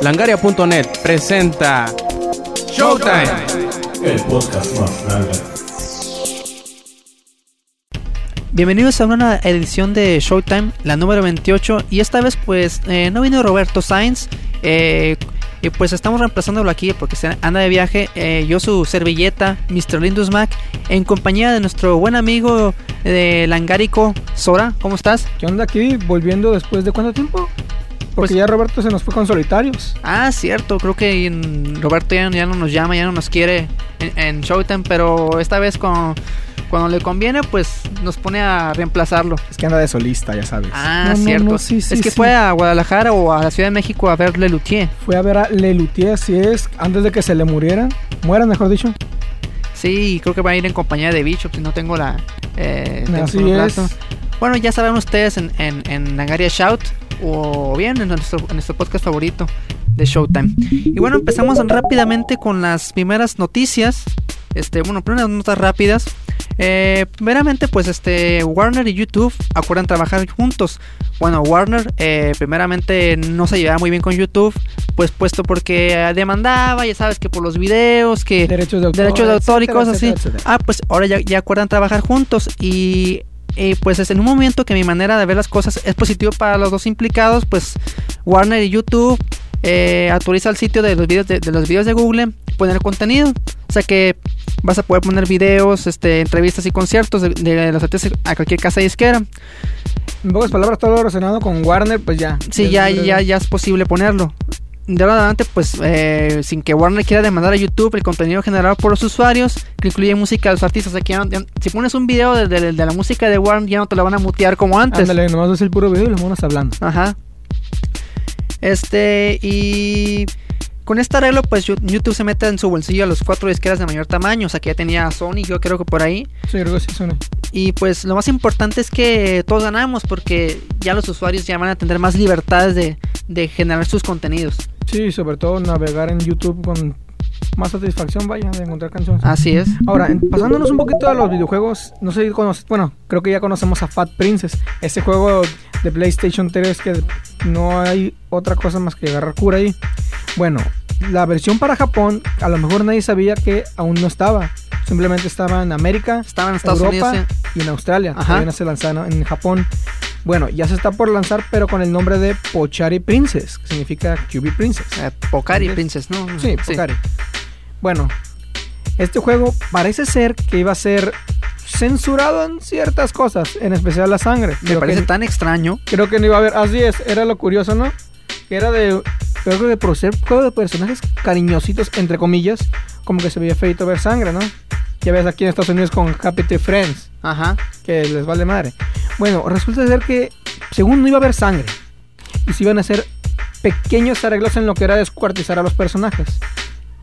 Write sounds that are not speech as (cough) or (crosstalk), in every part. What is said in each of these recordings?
Langaria.net presenta Showtime. El podcast más grande. Bienvenidos a una edición de Showtime, la número 28. Y esta vez, pues, eh, no vino Roberto Sainz. eh, y pues estamos reemplazándolo aquí porque se anda de viaje. eh, yo, su servilleta, Mr. Lindus Mac, en compañía de nuestro buen amigo de Langarico, Sora. ¿Cómo estás? ¿Qué onda aquí? Volviendo después de cuánto tiempo? Porque Pues- ya Roberto se nos fue con solitarios. Ah, cierto, creo que Roberto ya, ya no nos llama, ya no nos quiere en, en Showtime, pero esta vez con, cuando le conviene, pues nos pone a reemplazarlo. Es que anda de solista, ya sabes. Ah, No, cierto. no, sí, sí, es que sí. fue a Guadalajara o a la Ciudad de México a ver Lelutier. Fue a ver a Lelutier, así es, antes de que se le muriera. Muera, mejor dicho. Sí, creo que va a ir en compañía de Bishop, si no tengo la... Eh, tengo Así es. Bueno, ya saben ustedes en, en, en Langaria Shout o bien en nuestro, en nuestro podcast favorito de Showtime. Y bueno, empezamos rápidamente con las primeras noticias. Este, bueno, primeras notas rápidas. Eh, primeramente, pues este Warner y YouTube acuerdan trabajar juntos. Bueno, Warner eh, primeramente no se llevaba muy bien con YouTube, pues puesto porque demandaba, ya sabes que por los videos, que Derechos de autor. derechos de autor y etcétera, cosas así. etcétera. Ah, pues ahora ya, ya acuerdan trabajar juntos y eh, pues es en un momento que mi manera de ver las cosas es positivo para los dos implicados, pues Warner y YouTube eh, autoriza el sitio de los videos de, de los videos de Google poner contenido, o sea que vas a poder poner videos, este, entrevistas y conciertos de, de los artistas a cualquier casa disquera. En pocas palabras, todo lo relacionado con Warner, pues ya. Sí, ya, ya, ya es posible ponerlo. De ahora adelante, pues, eh, sin que Warner quiera demandar a YouTube el contenido generado por los usuarios, que incluye música de los artistas. O sea, que ya no- ya- si pones un video de, de- de la música de Warner, ya no te la van a mutear como antes. Ándale, nomás ves el puro video y los monos hablando. Ajá. Este, y con este arreglo, pues YouTube se mete en su bolsillo a los cuatro disqueras de mayor tamaño. O sea, que ya tenía Sony, yo creo que por ahí. Sí, creo que sí suena. Y pues lo más importante es que todos ganamos porque ya los usuarios ya van a tener más libertades de, de generar sus contenidos. Sí, sobre todo navegar en YouTube con más satisfacción, vaya, de encontrar canciones. Así es. Ahora, pasándonos un poquito a los videojuegos, no sé si conoces, bueno, creo que ya conocemos a Fat Princess, ese juego de PlayStation 3 que no hay otra cosa más que agarrar cura ahí. Bueno, la versión para Japón, a lo mejor nadie sabía que aún no estaba. Simplemente estaba en América, Estaba en Estados Europa Unidos. y en Australia. Ajá. No se lanzaron en Japón. Bueno, ya se está por lanzar, pero con el nombre de Pochari Princess, que significa QB Princess. eh, Pocari. Princess, ¿no? Sí, Pocari. Bueno, este juego parece ser que iba a ser censurado en ciertas cosas, en especial la sangre. Me Creo parece que, tan extraño. creo que no iba a haber. Así es, era lo curioso, ¿no? Que era de. Creo que de por ser juego de personajes cariñositos, entre comillas, como que se veía feito ver sangre, ¿no? Ya ves aquí en Estados Unidos con Happy Tree Friends, Ajá. que les vale madre. Bueno, resulta ser que, según no iba a haber sangre, y se iban a hacer pequeños arreglos en lo que era descuartizar a los personajes.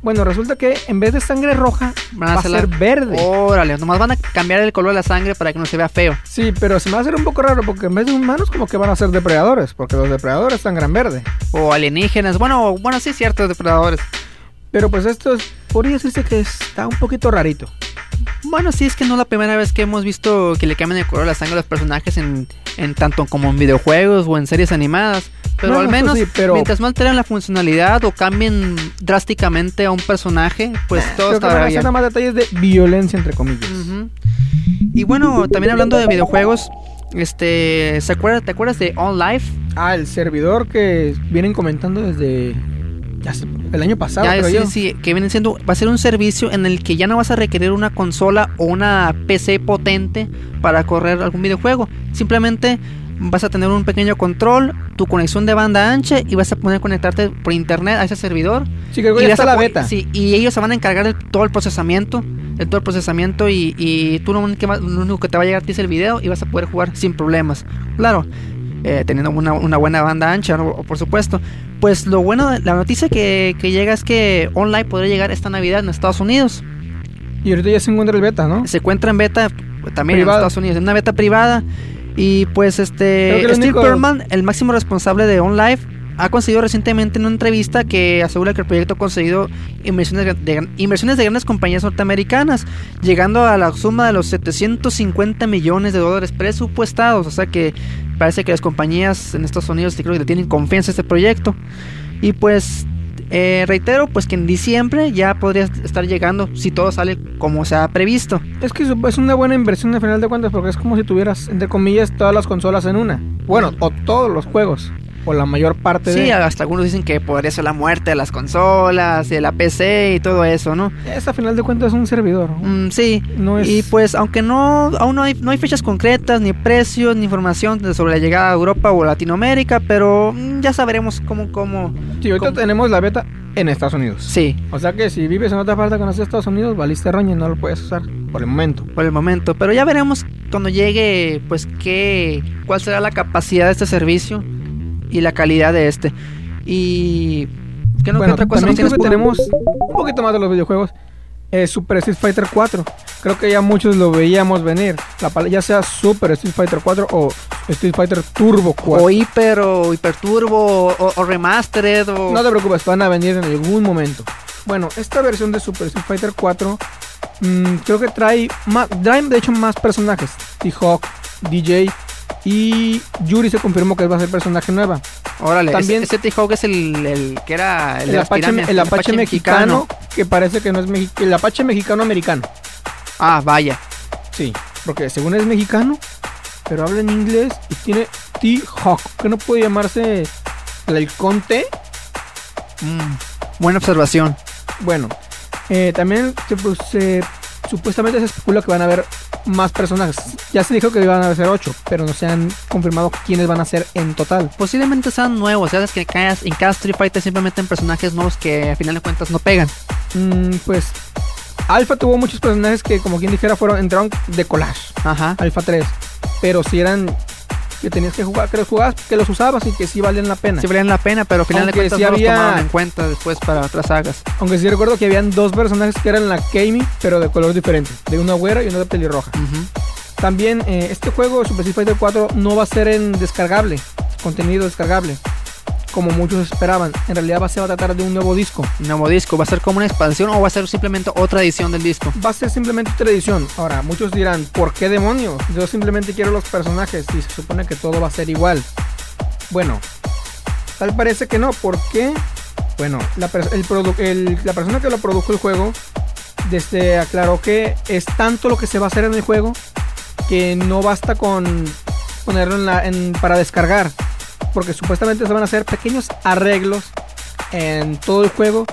Bueno, resulta que en vez de sangre roja, Van a va a ser verde. Órale, nomás van a cambiar el color de la sangre para que no se vea feo. Sí, pero se me va a hacer un poco raro porque en vez de humanos como que van a ser depredadores, porque los depredadores sangran verde. O alienígenas. Bueno, bueno, sí es cierto, depredadores. Pero pues esto es, podría decirse que está un poquito rarito. Bueno, sí es que no es la primera vez que hemos visto que le cambian el color de la sangre a los personajes en, en tanto como en videojuegos o en series animadas. Pero No, al eso menos, sí, pero- mientras no alteren la funcionalidad o cambien drásticamente a un personaje, pues todo Creo que está a bien. más detalles de violencia entre comillas. Y bueno, también hablando de videojuegos, este, ¿se acuerda, ¿te acuerdas de On Life? Ah, el servidor que vienen comentando desde el año pasado, Ya, creo sí, yo. sí, que viene siendo, va a ser un servicio en el que ya no vas a requerir una consola o una PC potente para correr algún videojuego. Simplemente vas a tener un pequeño control, tu conexión de banda ancha y vas a poder conectarte por internet a ese servidor. Sí, creo que y ya vas está a la beta. Sí, y ellos se van a encargar de todo el procesamiento, de todo el procesamiento y, y tú lo único, que lo único que te va a llegar a ti es el video y vas a poder jugar sin problemas. Claro, eh, teniendo una, una buena banda ancha, ¿no? por supuesto. Pues lo bueno, de- la noticia que, que llega es que online podría llegar esta Navidad en Estados Unidos. Y ahorita ya se encuentra el beta, ¿no? Se encuentra en beta también Privada. en Estados Unidos, en una beta privada. Y pues este Steve único- Perlman, el máximo responsable de OnLive, ha conseguido recientemente en una entrevista que asegura que el proyecto ha conseguido inversiones de, inversiones de grandes compañías norteamericanas, llegando a la suma de los 750 millones de dólares presupuestados. O sea que parece que las compañías en Estados Unidos creo que le tienen confianza a este proyecto. Y pues eh, reitero, pues que en diciembre ya podría estar llegando si todo sale como se ha previsto. Es que es una buena inversión al final de cuentas porque es como si tuvieras, entre comillas, todas las consolas en una. Bueno, o todos los juegos o la mayor parte sí, de... hasta algunos dicen que podría ser la muerte de las consolas, de la PC y todo eso, ¿no? Es a final de cuentas un servidor. Mm, sí, No es- y pues aunque no, aún no hay, no hay fechas concretas, ni precios, ni información sobre la llegada a Europa o Latinoamérica, pero mm, ya sabremos cómo, cómo... Sí, ahorita ¿Cómo? tenemos la beta en Estados Unidos. Sí, O sea que si vives en otra parte que no sea Estados Unidos, valiste roña y no lo puedes usar por el momento. por el momento, pero ya veremos cuando llegue, pues qué, cuál será la capacidad de este servicio y la calidad de este. Y... ¿Qué, no, ¿qué bueno, otra cosa también creo que tenemos un poquito más de los videojuegos. eh, Super Street Fighter 4. Creo que ya muchos lo veíamos venir. La ya sea Super Street Fighter 4 o Street Fighter Turbo 4. O hiper, o hiperturbo, o, o remastered, o... No te preocupes, van a venir en algún momento. Bueno, esta versión de Super Street Fighter 4 mm, creo que trae, más, trae de hecho más personajes. T-Hawk, DJ y Yuri se confirmó que va a ser personaje nueva. Órale, También- ese, ese T-Hawk es el, el que era el, Apache, pirámides, el Apache mexicano, que parece que no es mexicano. El Apache mexicano americano. Ah, vaya. Sí, porque según es mexicano, pero habla en inglés y tiene T-Hawk, que no puede llamarse el halcón T. Mm, buena observación. Bueno, eh, también se, pues, se- supuestamente se especula que van a haber más personajes. Ya se dijo que iban a ser 8, pero no se han confirmado quiénes van a ser en total. Posiblemente sean nuevos, sabes que en cada, en cada Street Fighter siempre meten personajes nuevos que a final de cuentas no pegan. Mm, pues Alpha tuvo muchos personajes que, como quien dijera, fueron entraron de collage. Ajá. Alpha 3, pero si eran que tenías que jugar, que los jugabas, que los usabas y que sí valían la pena. Sí valían la pena, pero a final Aunque de cuentas sí no había- los tomaron en cuenta después para otras sagas. Aunque sí recuerdo que habían dos personajes que eran la Kami, pero de color diferente, de una güera y una de pelirroja. Ujú. También eh, este juego Super Street Fighter 4 no va a ser en descargable, contenido descargable, como muchos esperaban. En realidad va a, se va a tratar de un nuevo disco. Nuevo disco, ¿va a ser como una expansión o va a ser simplemente otra edición del disco? Va a ser simplemente otra edición. Ahora, muchos dirán, ¿por qué demonios? Yo simplemente quiero los personajes y se supone que todo va a ser igual. Bueno, tal parece que no. ¿Por qué? Bueno, la, pers- el produ- el- la persona que lo produjo el juego desde aclaró que es tanto lo que se va a hacer en el juego que no basta con ponerlo en la, en- para descargar. Porque supuestamente se van a hacer pequeños arreglos en todo el juego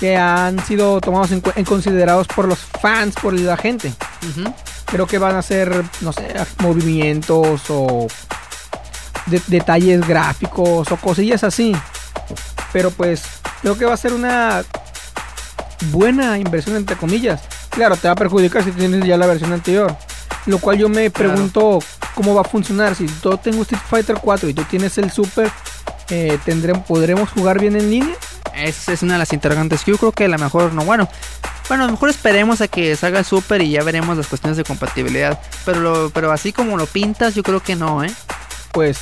que han sido tomados en, en considerados por los fans, por la gente. Ujú. Creo que van a ser, no sé, movimientos o de- detalles gráficos o cosillas así. Pero pues creo que va a ser una buena inversión entre comillas. Claro, te va a perjudicar si tienes ya la versión anterior. Lo cual yo me Claro. Cómo va a funcionar. Si yo tengo Street Fighter 4 y tú tienes el Super, eh, tendremos, ¿podremos jugar bien en línea? Esa es una de las interrogantes que yo creo que a lo mejor no. Bueno, bueno, a lo mejor esperemos a que salga el Super y ya veremos las cuestiones de compatibilidad. Pero, lo, pero así como lo pintas, yo creo que no, ¿eh? Pues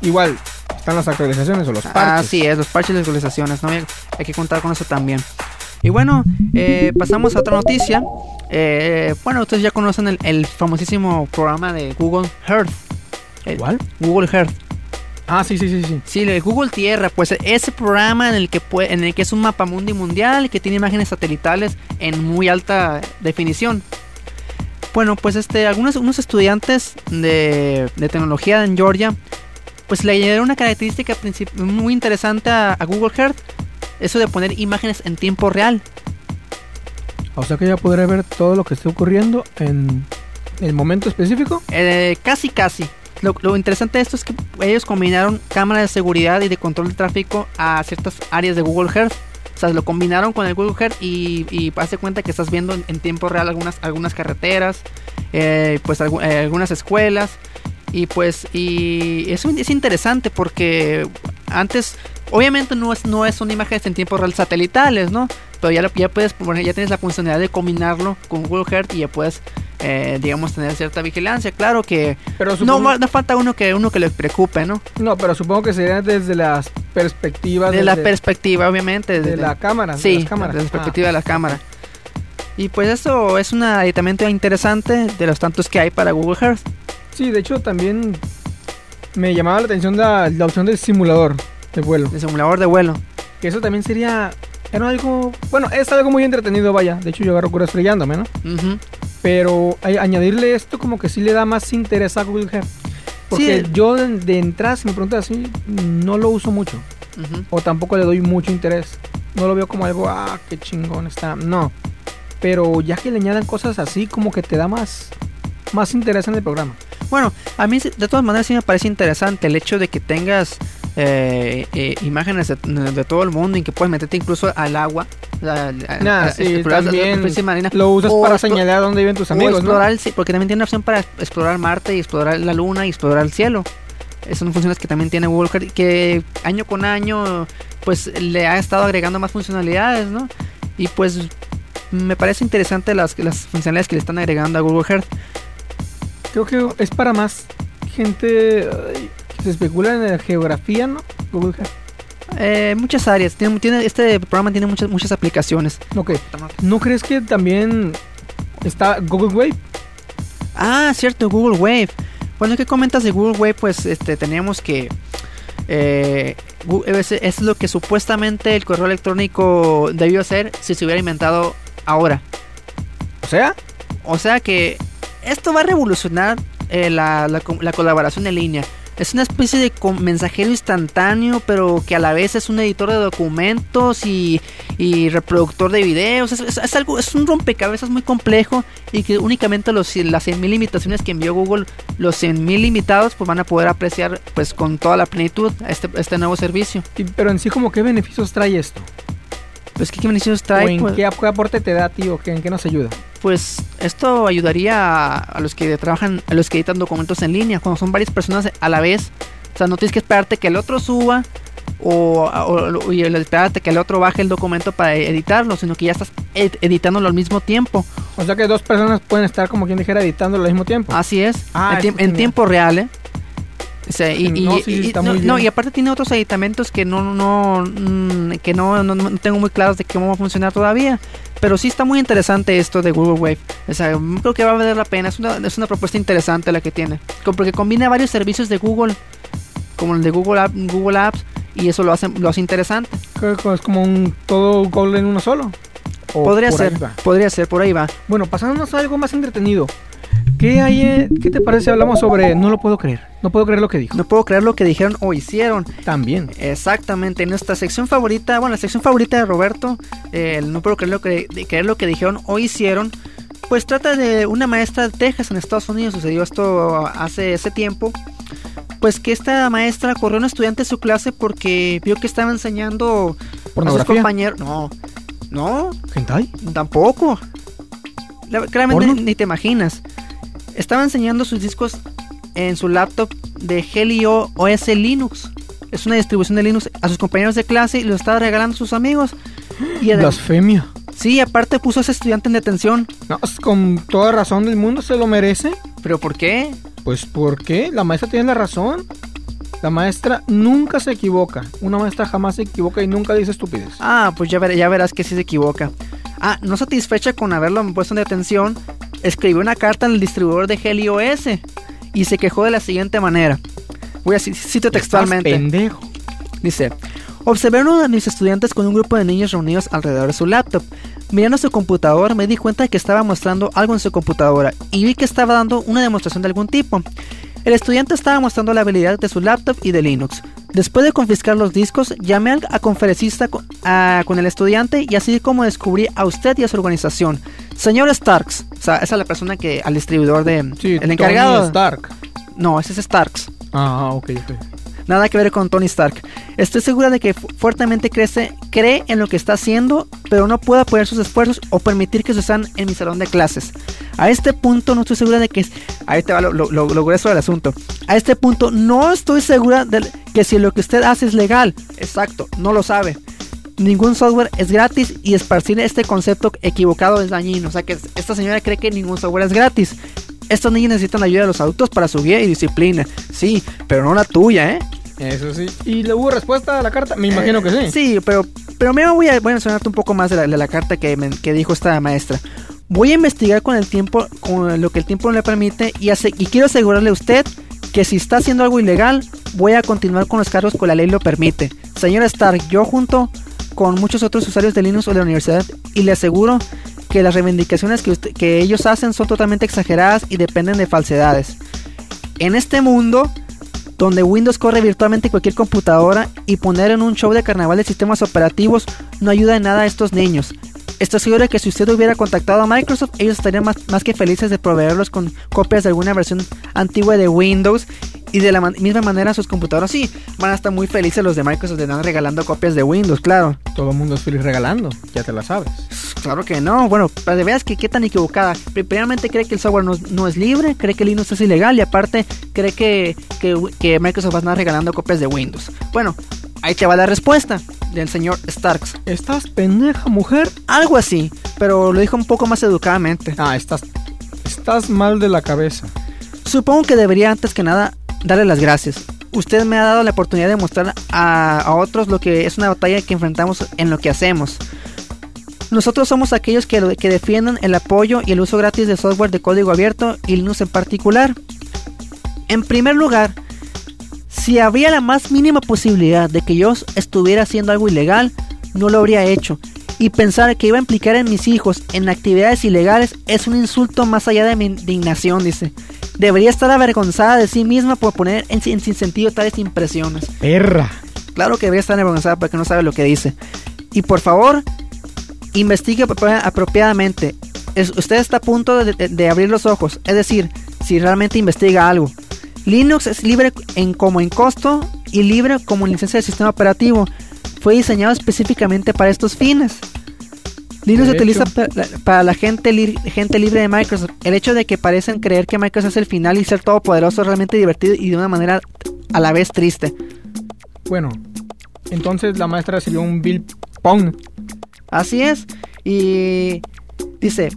igual están las actualizaciones o los parches. Así es, los parches y las actualizaciones, ¿no? Hay, hay que contar con eso también. Y bueno, eh, pasamos a otra noticia. Eh, bueno, ustedes ya conocen el, el famosísimo programa de Google Earth. El ¿Cuál? Google Earth. Ah, sí, sí, sí, sí. Sí, el Google Tierra, pues ese programa en el que pue- en el que es un mapa mundi mundial que tiene imágenes satelitales en muy alta definición. Bueno, pues este, algunos unos estudiantes de, de tecnología en Georgia, pues le dieron una característica muy interesante a, a Google Earth, eso de poner imágenes en tiempo real. O sea que ya podré ver todo lo que esté ocurriendo en el momento específico. Eh, casi, casi. Lo, lo interesante de esto es que ellos combinaron cámaras de seguridad y de control de tráfico a ciertas áreas de Google Earth. O sea, lo combinaron con el Google Earth y, y hace cuenta que estás viendo en, en tiempo real algunas, algunas carreteras, eh, pues eh, algunas escuelas. Y pues, y es, es interesante porque antes, obviamente no es, no son imágenes en tiempo real satelitales, ¿no? Pero ya, lo- ya puedes, ya tienes la funcionalidad de combinarlo con Google Earth y ya puedes, eh, digamos, tener cierta vigilancia. Claro que Pero no, supongo, no falta uno que uno que le preocupe, ¿no? no, pero supongo que sería desde las perspectivas De la perspectiva, obviamente. de de- la cámara. de Sí, las cámaras. desde la Ah, perspectiva de la cámara. Y pues eso es un aditamento interesante de los tantos que hay para Google Earth. Sí, de hecho también me llamaba la atención la, la opción del simulador. De vuelo. de simulador de vuelo. Que eso también sería. Era algo. Bueno, es algo muy entretenido, vaya. De hecho, yo agarro cura estrellándome, ¿no? Pero a- añadirle esto como que sí le da más interés a Google Earth. Porque Sí. yo de, de entrada, si me preguntas así, no lo uso mucho. O tampoco le doy mucho interés. No lo veo como algo, ah, qué chingón está. No. Pero ya que le añadan cosas así, como que te da más, más interés en el programa. Bueno, a mí de todas maneras sí me parece interesante el hecho de que tengas eh, eh, imágenes de, de todo el mundo y que puedes meterte incluso al agua. Nah, a- sí, también marina. lo usas para señalar dónde viven tus amigos, ¿no? explorar, el ci- porque también tiene una opción para explorar Marte y explorar la Luna y explorar el cielo. Esas son funciones que también tiene Google Earth, que año con año pues le ha estado agregando más funcionalidades, ¿no? Y pues me parece interesante las, las funcionalidades que le están agregando a Google Earth. Creo que es para más gente ay, que se especula en la geografía, ¿no? Google Earth. Eh, muchas áreas, tiene, tiene- este programa tiene muchas, muchas aplicaciones. Ok. ¿No crees que también está Google Wave? Ah, cierto, Google Wave. Bueno, ¿qué comentas de Google Wave? Pues este, teníamos que... eh, es lo que supuestamente el correo electrónico debió hacer si se hubiera inventado ahora. O sea, O sea que esto va a revolucionar eh, la, la co- la colaboración en línea. Es una especie de mensajero instantáneo, pero que a la vez es un editor de documentos y, reproductor de videos. Es, es- es algo, es un rompecabezas muy complejo y que únicamente los, las 100.000 limitaciones que envió Google, los 100.000 limitados, pues van a poder apreciar pues con toda la plenitud este, este nuevo servicio. pero en sí como qué beneficios trae esto? Pues qué beneficios ¿O en Pues, qué, ap- qué aporte te da, tío? ¿Qué, ¿En qué nos ayuda? pues esto ayudaría a, a los que trabajan, a los que editan documentos en línea, cuando son varias personas a la vez. O sea, no tienes que esperarte que el otro suba o, o- y esperarte que el otro baje el documento para editarlo, sino que ya estás ed- editándolo al mismo tiempo. O sea que dos personas pueden estar como quien dijera editándolo al mismo tiempo. Así es, Ah, en, en tiempo real, ¿eh? O sea, y, No, y- sí, y- está no, muy no, bien. y aparte tiene otros editamentos que no no mm, que no, no, no tengo muy claros de cómo va a funcionar todavía. Pero sí está muy interesante esto de Google Wave. O sea, mm, creo que va a valer la pena. Es una, es una propuesta interesante la que tiene. Porque combina varios servicios de Google, como el de Google, App- Google Apps, y eso lo hace, lo hace interesante. Es como un todo Google en uno solo. O podría ser, podría ser, por ahí va. Bueno, pasándonos a algo más entretenido. ¿Qué hay? ¿Qué te parece si hablamos sobre no lo puedo creer? No puedo creer lo que dijo. No puedo creer lo que dijeron o hicieron. También. Exactamente, en nuestra sección favorita, bueno, la sección favorita de Roberto, eh, el no puedo creer lo que, creer lo que dijeron o hicieron, pues trata de una maestra de Texas en Estados Unidos, sucedió esto hace ese tiempo, pues que esta maestra corrió a un estudiante de su clase porque vio que estaba enseñando a sus compañeros, no, no, ¿Hentai? tampoco, La- claramente ni te imaginas, estaba enseñando sus discos en su laptop de Helio OS Linux. Es una distribución de Linux a sus compañeros de clase y lo estaba regalando a sus amigos. Y Blasfemia. sí, aparte puso a ese estudiante en detención. No, es con toda razón del mundo se lo merece. ¿Pero por qué? Pues ¿por qué? La maestra tiene la razón. La maestra nunca se equivoca. Una maestra jamás se equivoca y nunca dice estupidez. Ah, pues ya, ver- ya verás que sí se equivoca. Ah, no satisfecha con haberlo puesto en detención, escribió una carta en el distribuidor de Helio OS y se quejó de la siguiente manera. Voy a ci- cito textualmente. Estás pendejo. Dice, observé a uno de mis estudiantes con un grupo de niños reunidos alrededor de su laptop. Mirando su computador me di cuenta de que estaba mostrando algo en su computadora y vi que estaba dando una demostración de algún tipo. El estudiante estaba mostrando la habilidad de su laptop y de Linux. Después de confiscar los discos, llamé a conferencista a- con el estudiante y así como descubrí a usted y a su organización. Señor Starks, o sea, esa es la persona que al distribuidor de... Sí, el encargado... Tony Stark. No, ese es Starks. Ah, ok, ok. Nada que ver con Tony Stark. Estoy segura de que fu- fuertemente crece, cree en lo que está haciendo, pero no puede apoyar sus esfuerzos o permitir que se usan en mi salón de clases. A este punto no estoy segura de que... Ahí te va lo grueso del asunto. A este punto no estoy segura de que si lo que usted hace es legal. Exacto, no lo sabe. Ningún software es gratis y esparcir este concepto equivocado es dañino. O sea que esta señora cree que ningún software es gratis. Estos niños necesitan la ayuda de los adultos para su guía y disciplina. Sí, pero no la tuya, ¿eh? Eso sí. ¿Y le hubo respuesta a la carta? Me imagino que sí. Sí, pero, pero me voy a, voy a mencionarte un poco más de la, de la carta que, me- que dijo esta maestra. Voy a investigar con el tiempo, con lo que el tiempo le permite y, hace- y quiero asegurarle a usted que si está haciendo algo ilegal, voy a continuar con los cargos que la ley lo permite. Señor Stark, yo junto con muchos otros usuarios de Linux o de la universidad y le aseguro que las reivindicaciones que, usted- que ellos hacen son totalmente exageradas y dependen de falsedades. En este mundo donde Windows corre virtualmente cualquier computadora y poner en un show de carnaval de sistemas operativos no ayuda en nada a estos niños. Estoy seguro de que si usted hubiera contactado a Microsoft, ellos estarían más, más que felices de proveerlos con copias de alguna versión antigua de Windows y de la man- misma manera sus computadoras. Sí, van a estar muy felices los de Microsoft de andar regalando copias de Windows, claro. Todo el mundo es feliz regalando, ya te la sabes. Claro que no. Bueno, para que veas que qué tan equivocada. Pri- Primeramente cree que el software no, no es libre, cree que Linux es ilegal y aparte cree que, que, que Microsoft va a andar regalando copias de Windows. Bueno, ahí te va la respuesta del señor Starks. ¿Estás pendeja, mujer? Algo así, pero lo dijo un poco más educadamente. Ah, estás, estás mal de la cabeza. Supongo que debería antes que nada darle las gracias. Usted me ha dado la oportunidad de mostrar a, a otros lo que es una batalla que enfrentamos en lo que hacemos. Nosotros somos aquellos que, que defienden el apoyo y el uso gratis de software de código abierto y Linux en particular. En primer lugar, si habría la más mínima posibilidad de que yo estuviera haciendo algo ilegal, no lo habría hecho. Y pensar que iba a implicar en mis hijos en actividades ilegales es un insulto más allá de mi indignación, dice. Debería estar avergonzada de sí misma por poner en, en sin sentido tales impresiones. Perra. Claro que debería estar avergonzada porque no sabe lo que dice. Y por favor, investigue apropia- apropiadamente. Es- usted está a punto de, de- de abrir los ojos, es decir, si realmente investiga algo. Linux es libre en, como en costo y libre como licencia de sistema operativo. Fue diseñado específicamente para estos fines. Linux se utiliza hecho. pa- la- para la gente, li- gente libre de Microsoft. El hecho de que parecen creer que Microsoft es el final y ser todopoderoso es realmente divertido y de una manera a la vez triste. Bueno, entonces la maestra recibió un Bill Pong. Así es. Y dice,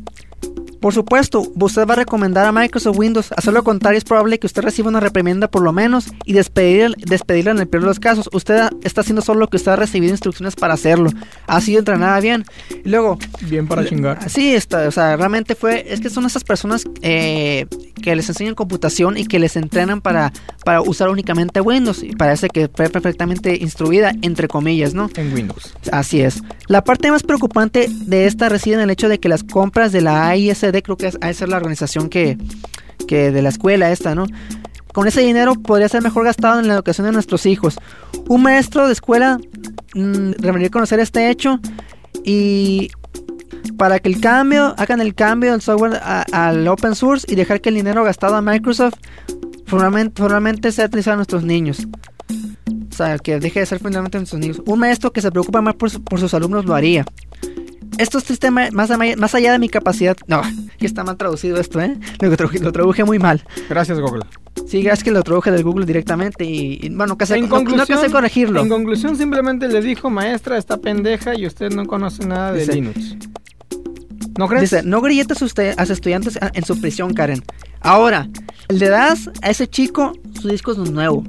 por supuesto, usted va a recomendar a Microsoft Windows. Hacer lo contrario es probable que usted reciba una reprimenda por lo menos y despedir, despedirla en el peor de los casos. Usted está haciendo solo lo que usted ha recibido instrucciones para hacerlo. Ha sido entrenada bien. Y luego, Bien para chingar. Sí, está, o sea, realmente fue, es que son esas personas eh, que les enseñan computación y que les entrenan para, para usar únicamente Windows. Y parece que fue perfectamente instruida, entre comillas, ¿no? En Windows. Así es. La parte más preocupante de esta reside en el hecho de que las compras de la AISD, creo que ha de ser la organización que, que de la escuela esta, ¿no? Con ese dinero podría ser mejor gastado en la educación de nuestros hijos. Un maestro de escuela mm, debería conocer este hecho y para que el cambio, hagan el cambio del software a- al open source y dejar que el dinero gastado a Microsoft formalmente, sea utilizado a nuestros niños. O sea, que deje de ser fundamentalmente nuestros niños. Un maestro que se preocupa más por, por sus alumnos lo haría. Esto es triste ma- más, más allá de mi capacidad. No, ya está mal traducido esto, ¿eh? Lo, lo traduje muy mal. Gracias, Google. Sí, es que lo traduje del Google directamente y, y, bueno, que sé, En no, no que corregirlo. En conclusión, simplemente le dijo, maestra, está pendeja y usted no conoce nada de Dice- Linux. ¿No crees? Dice, no grilletes usted a sus estudiantes en su prisión, Karen. Ahora, le das a ese chico su disco es nuevo.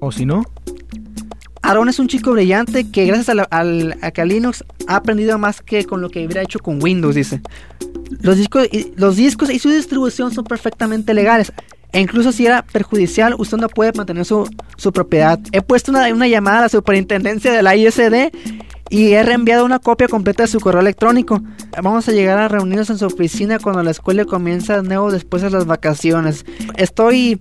¿O si no? Aaron es un chico brillante que gracias a, la- al- a Linux ha aprendido más que con lo que hubiera hecho con Windows, dice. Los discos, y, los discos y su distribución son perfectamente legales. E incluso si era perjudicial, usted no puede mantener su, su propiedad. He puesto una, una llamada a la superintendencia de la ISD y he reenviado una copia completa de su correo electrónico. Vamos a llegar a reunirnos en su oficina cuando la escuela comienza de nuevo después de las vacaciones. Estoy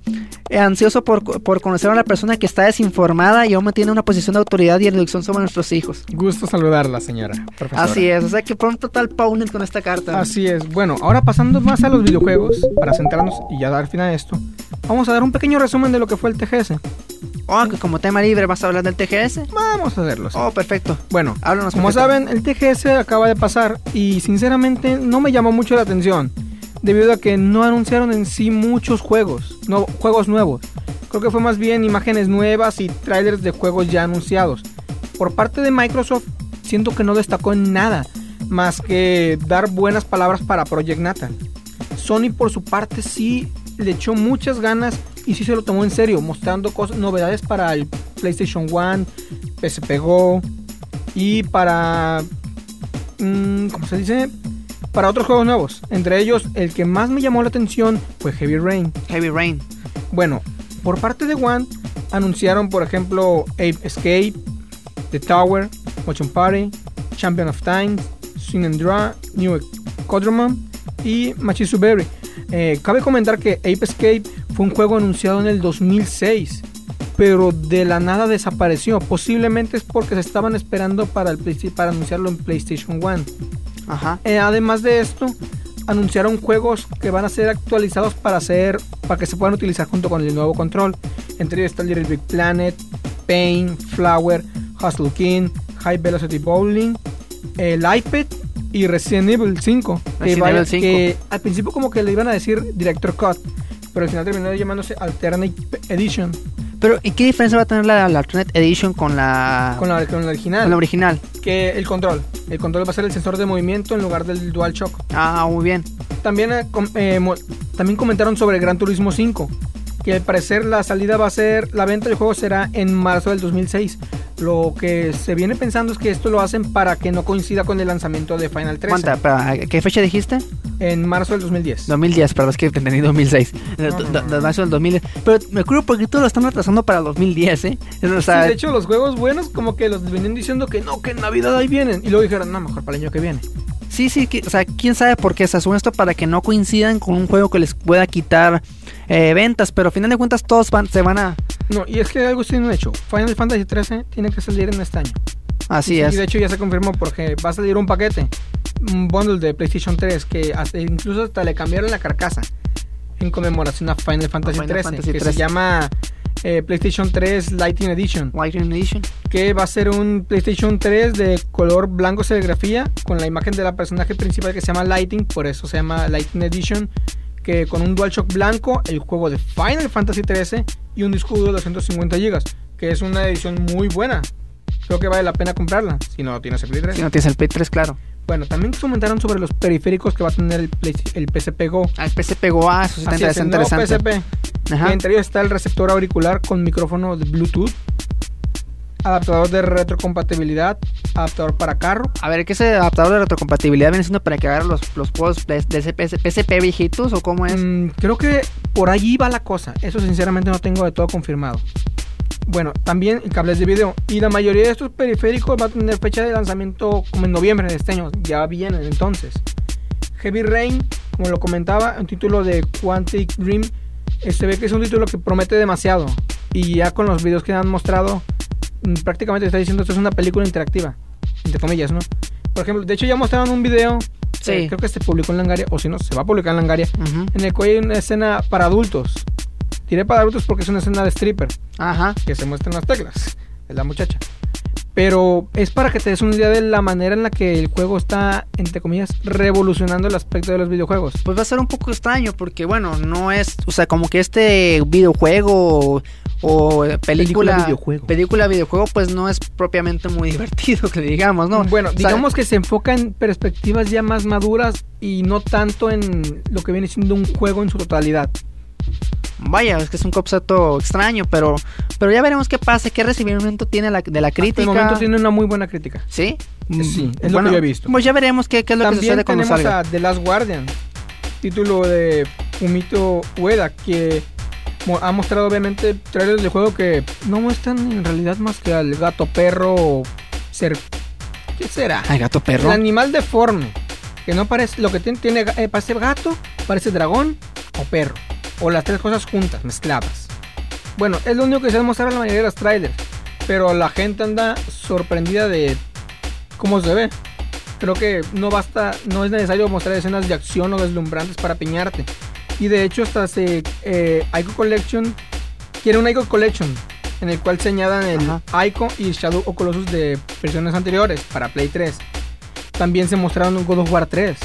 eh, ansioso por, por conocer a la persona que está desinformada y aún mantiene una posición de autoridad y reducción sobre nuestros hijos. Gusto saludarla, señora. profesora. Así es, o sea que pronto tal Pwned con esta carta. Así es. Bueno, ahora pasando más a los videojuegos, para centrarnos y ya dar fin a esto, vamos a dar un pequeño resumen de lo que fue el TGS. Oh, que como tema libre vas a hablar del TGS. Vamos a hacerlo. sí. Oh, perfecto. Bueno, Háblanos. como saben, el TGS acaba de pasar y sinceramente no me llamó mucho la atención, debido a que no anunciaron en sí muchos juegos, no, juegos nuevos. Creo que fue más bien imágenes nuevas y trailers de juegos ya anunciados. Por parte de Microsoft, siento que no destacó en nada, más que dar buenas palabras para Project Natal. Sony por su parte sí le echó muchas ganas y sí se lo tomó en serio, mostrando cosas, novedades para el PlayStation 1, PSP Go y para, mm, ¿cómo se dice? Para otros juegos nuevos. Entre ellos, el que más me llamó la atención fue Heavy Rain. Heavy Rain. Bueno, por parte de One, anunciaron, por ejemplo, Ape Escape, The Tower, Motion Party, Champion of Time, Swing and Draw, New Codroman y Machisu Berry. Eh, cabe comentar que Ape Escape fue un juego anunciado en el 2006, pero de la nada desapareció. Posiblemente es porque se estaban esperando para, el, Play- para anunciarlo en PlayStation 1. Ajá. Eh, además de esto, anunciaron juegos que van a ser actualizados para hacer para que se puedan utilizar junto con el nuevo control. Entre ellos está Little Big Planet, Pain, Flower, Hustle King, High Velocity Bowling, el iPad y Resident Evil 5. Que, Resident vaya- Evil 5. que al principio como que le iban a decir Director Cut, pero al final terminó llamándose Alternate Edition Pero, ¿y qué diferencia va a tener la, la Alternate Edition con la, con la, con la original. con la original? que el control. El control va a ser el sensor de movimiento en lugar del DualShock. Ah, muy bien. También, eh, eh, también comentaron sobre Gran Turismo 5, que al parecer la salida va a ser, la venta del juego será en marzo del 2006. Lo que se viene pensando es que esto lo hacen para que no coincida con el lanzamiento de Final 13 ¿Cuánta? Espera, ¿Qué fecha dijiste? En marzo del 2010. 2010, pero es que entendí 2006. No, no, no, no. marzo del 2010. Pero me acuerdo porque todo lo están retrasando para 2010, ¿eh? O sea, Sí, de hecho, los juegos buenos como que los venían diciendo que no, que en Navidad ahí vienen. Y luego dijeron, no, mejor para el año que viene. Sí, sí, que- o sea, quién sabe por qué se asume esto para que no coincidan con un juego que les pueda quitar eh, ventas, pero al final de cuentas todos van, se van a... No, y es que algo tiene un hecho. Final Fantasy 13 tiene que salir en este año. Así y, es. Y de hecho ya se confirmó porque va a salir un paquete, un bundle de PlayStation 3 que hasta- incluso hasta le cambiaron la carcasa en conmemoración a Final Fantasy Final 13, Fantasy que 13. se llama eh, PlayStation 3 Lighting Edition, Lightning Edition. que va a ser un PlayStation 3 de color blanco serigrafía con la imagen de la personaje principal que se llama Lighting, por eso se llama Lighting Edition, que con un DualShock blanco, el juego de Final Fantasy 13 y un disco duro de 250 GB, que es una edición muy buena. Creo que vale la pena comprarla, si no tienes el Play 3. Si no tienes el Play 3, claro. Bueno, también comentaron sobre los periféricos que va a tener el, Play- el PSP Go. Ah, el PC pegó, ah, eso sí está es, el interesante. nuevo interesante. PSP. Ajá. Entre ellos está el receptor auricular con micrófono de Bluetooth, adaptador de retrocompatibilidad, adaptador para carro. A ver, ¿qué ese adaptador de retrocompatibilidad viene siendo para que agarre los, los juegos de, de ese PS PSP viejitos o cómo es? Mm, creo que por allí va la cosa. Eso sinceramente no tengo de todo confirmado. Bueno, también cables de video. Y la mayoría de estos periféricos va a tener fecha de lanzamiento como en noviembre de este año. Ya vienen entonces. Heavy Rain, como lo comentaba, un título de Quantic Dream. eh, Se ve que es un título que promete demasiado. Y ya con los videos que han mostrado, mm, prácticamente está diciendo esto es una película interactiva. Entre comillas, ¿no? Por ejemplo, de hecho ya mostraron un video. Sí. eh, creo que se publicó en Langaria, o si no, se va a publicar en Langaria Ujú. en el que hay una escena para adultos. Diré para adultos porque es una escena de stripper, Ajá. que se muestran las teclas de la muchacha. Pero es para que te des una idea de la manera en la que el juego está, entre comillas, revolucionando el aspecto de los videojuegos. Pues va a ser un poco extraño porque, bueno, no es, o sea, como que este videojuego o, película, Película videojuego. película videojuego, pues no es propiamente muy (laughs) divertido, que digamos, ¿no? Bueno, O sea, digamos que se enfoca en perspectivas ya más maduras y no tanto en lo que viene siendo un juego en su totalidad. Vaya, es que es un concepto extraño, pero, pero ya veremos qué pasa, qué recibimiento tiene la, de la Hasta crítica. el momento tiene una muy buena crítica. ¿Sí? Sí, es lo que yo he visto. Pues ya veremos qué, qué es lo que sucede cuando tenemos salga. a The Last Guardian, título de Fumito Ueda, que ha mostrado obviamente trailers de juego que no muestran en realidad más que al gato perro ser ¿qué será? Ay, gato perro. El animal deforme, que no parece lo que tiene, tiene eh, parece gato, parece dragón o perro, o las tres cosas juntas, mezcladas. Bueno, es lo único que se ha mostrado en la mayoría de los trailers, pero la gente anda sorprendida de cómo se ve. Creo que no basta, no es necesario mostrar escenas de acción o deslumbrantes para piñarte. Y de hecho hasta se eh, Ico Collection quiere un Ico Collection en el cual se añadan el Ajá. Ico y Shadow of Colossus de versiones anteriores para Play 3. También se mostraron God of War 3.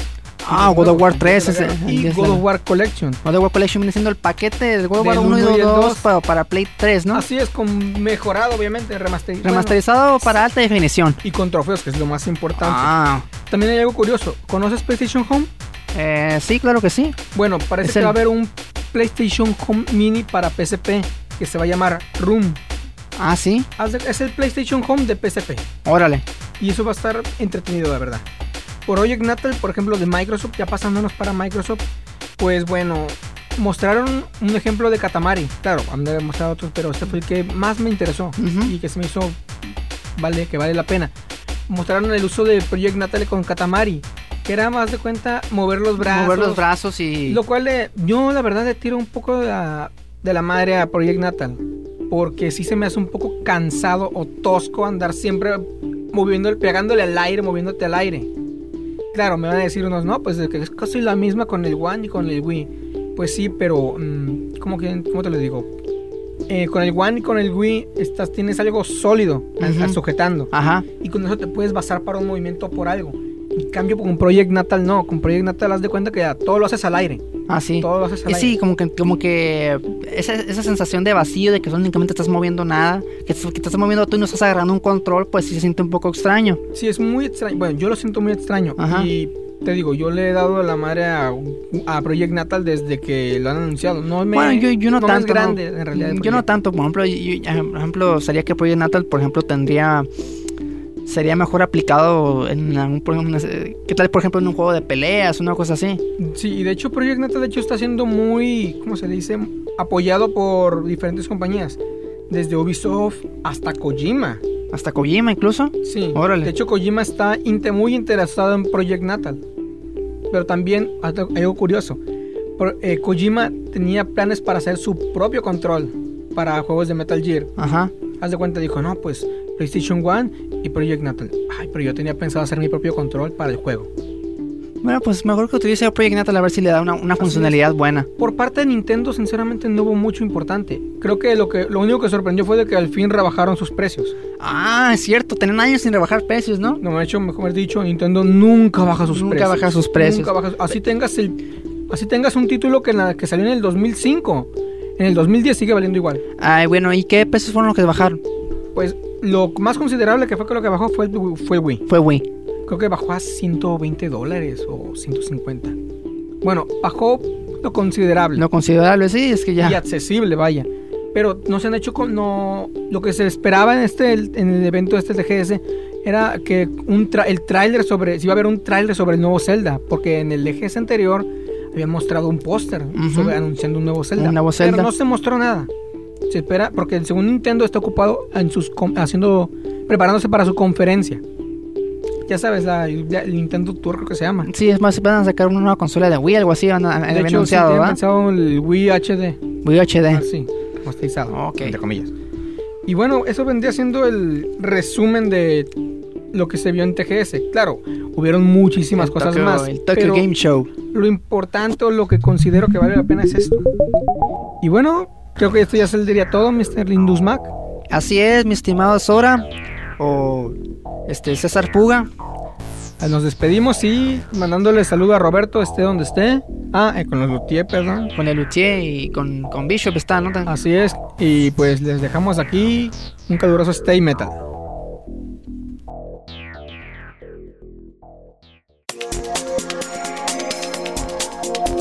Ah, God of War 3 ese- y es God la- of War Collection. God of War Collection viene siendo el paquete del God of War Del 1 y uno y el 2 dos. para, para Play 3, ¿no? Así es, con mejorado obviamente, remasterizado. Remasterizado para alta definición. y con trofeos, que es lo más importante. Ah, También hay algo curioso. ¿Conoces PlayStation Home? eh, sí, claro que sí. Bueno, parece Es que el- va a haber un PlayStation Home Mini para PSP que se va a llamar Room. Ah, sí. Es el PlayStation Home de PSP. Órale. Y eso va a estar entretenido, de verdad. Project Natal, por ejemplo, de Microsoft, ya pasándonos para Microsoft, pues bueno, mostraron un ejemplo de Katamari. Claro, han de haber mostrado otros, pero este fue el que más me interesó Ujú. y que se me hizo vale que vale la pena. Mostraron el uso de Project Natal con Katamari, que era más de cuenta mover los brazos. Mover los brazos y... Lo cual le- yo la verdad le tiro un poco de la, de la madre a Project Natal. Porque sí se me hace un poco cansado o tosco andar siempre moviendo, pegándole al aire, moviéndote al aire. Claro, me van a decir unos, no, pues es casi la misma con el One y con el Wii. Pues sí, pero, mm, ¿cómo, que, cómo te lo digo? Eh, con el One y con el Wii estás, tienes algo sólido Ujú. al sujetando. Ajá. Y con eso te puedes basar para un movimiento por algo. En cambio, con Project Natal no. Con Project Natal haz de cuenta que ya todo lo haces al aire. Ah, sí. Todo lo haces al Y aire. sí, como que, como que esa, esa sensación de vacío, de que únicamente estás moviendo nada, que, que te estás moviendo tú y no estás agarrando un control, pues sí se siente un poco extraño. Sí, es muy extraño. Bueno, yo lo siento muy extraño. Ajá. Y te digo, yo le he dado la madre a, a Project Natal desde que lo han anunciado. No me, bueno, yo, yo no, tanto. es grande, no. en realidad. Yo no tanto, por ejemplo, yo- yo- por ejemplo, sería que Project Natal, por ejemplo, tendría sería mejor aplicado en algún qué tal por ejemplo en un juego de peleas una cosa así Sí, y de hecho Project Natal de hecho está siendo muy, ¿cómo se dice? Apoyado por diferentes compañías. Desde Ubisoft hasta Kojima. hasta Kojima incluso Sí. Órale. De hecho Kojima está muy interesado en Project Natal. Pero también algo curioso. Eh, Kojima tenía planes para hacer su propio control para juegos de Metal Gear. ajá Haz de cuenta, dijo, no, pues PlayStation 1 y Project Natal. Ay, pero yo tenía pensado hacer mi propio control para el juego. bueno pues mejor que utilice Project Natal a ver si le da una, una funcionalidad buena Por parte de Nintendo, sinceramente, no hubo mucho importante. Creo que lo, que lo único que sorprendió fue de que al fin rebajaron sus precios. ah es cierto tenían años sin rebajar precios no No, de hecho, mejor dicho, Nintendo nunca baja sus Nunca precios. baja sus precios. Nunca baja- así tengas el, así tengas un título que, que salió en el 2005. En el 2010 sigue valiendo igual. ay bueno y qué precios fueron los que bajaron Pues lo más considerable que fue que lo que bajó fue el, fue Wii. fue Wii Creo que bajó a 120 dólares o 150. Bueno, bajó lo considerable. lo considerable sí es que y ya accesible, vaya. Pero no se han hecho con no lo que se esperaba en este en el evento este de GS era que un tra- el tráiler sobre si iba a haber un tráiler sobre el nuevo Zelda, porque en el DGS anterior habían mostrado un póster sobre- anunciando un nuevo Zelda. Un nuevo Pero Zelda. no se mostró nada. Se espera porque según Nintendo está ocupado en sus com- haciendo preparándose para su conferencia. Ya sabes, la, la- el Nintendo Tour creo que se llama. sí es más van a sacar una nueva consola de Wii algo así van a, De habían hecho, sí, anunciado pensado el Wii HD. Wii HD Así, remasterizado, Ok. entre comillas. Y bueno, eso vendría siendo el resumen de lo que se vio en TGS. Claro, hubieron muchísimas El cosas Tokyo- más. el Tokyo Game Show lo importante lo que considero que vale la pena es esto. Y bueno, creo que esto ya saldría todo, Mr. Lindus Mac. Así es, mi estimado Sora o este César Puga. Nos despedimos y mandándole saludo a Roberto, esté donde esté. Ah, eh, con los Luthier, perdón. Con el Luthier y con, con Bishop está, ¿no? Así es. Y pues les dejamos aquí un caluroso Stay Metal.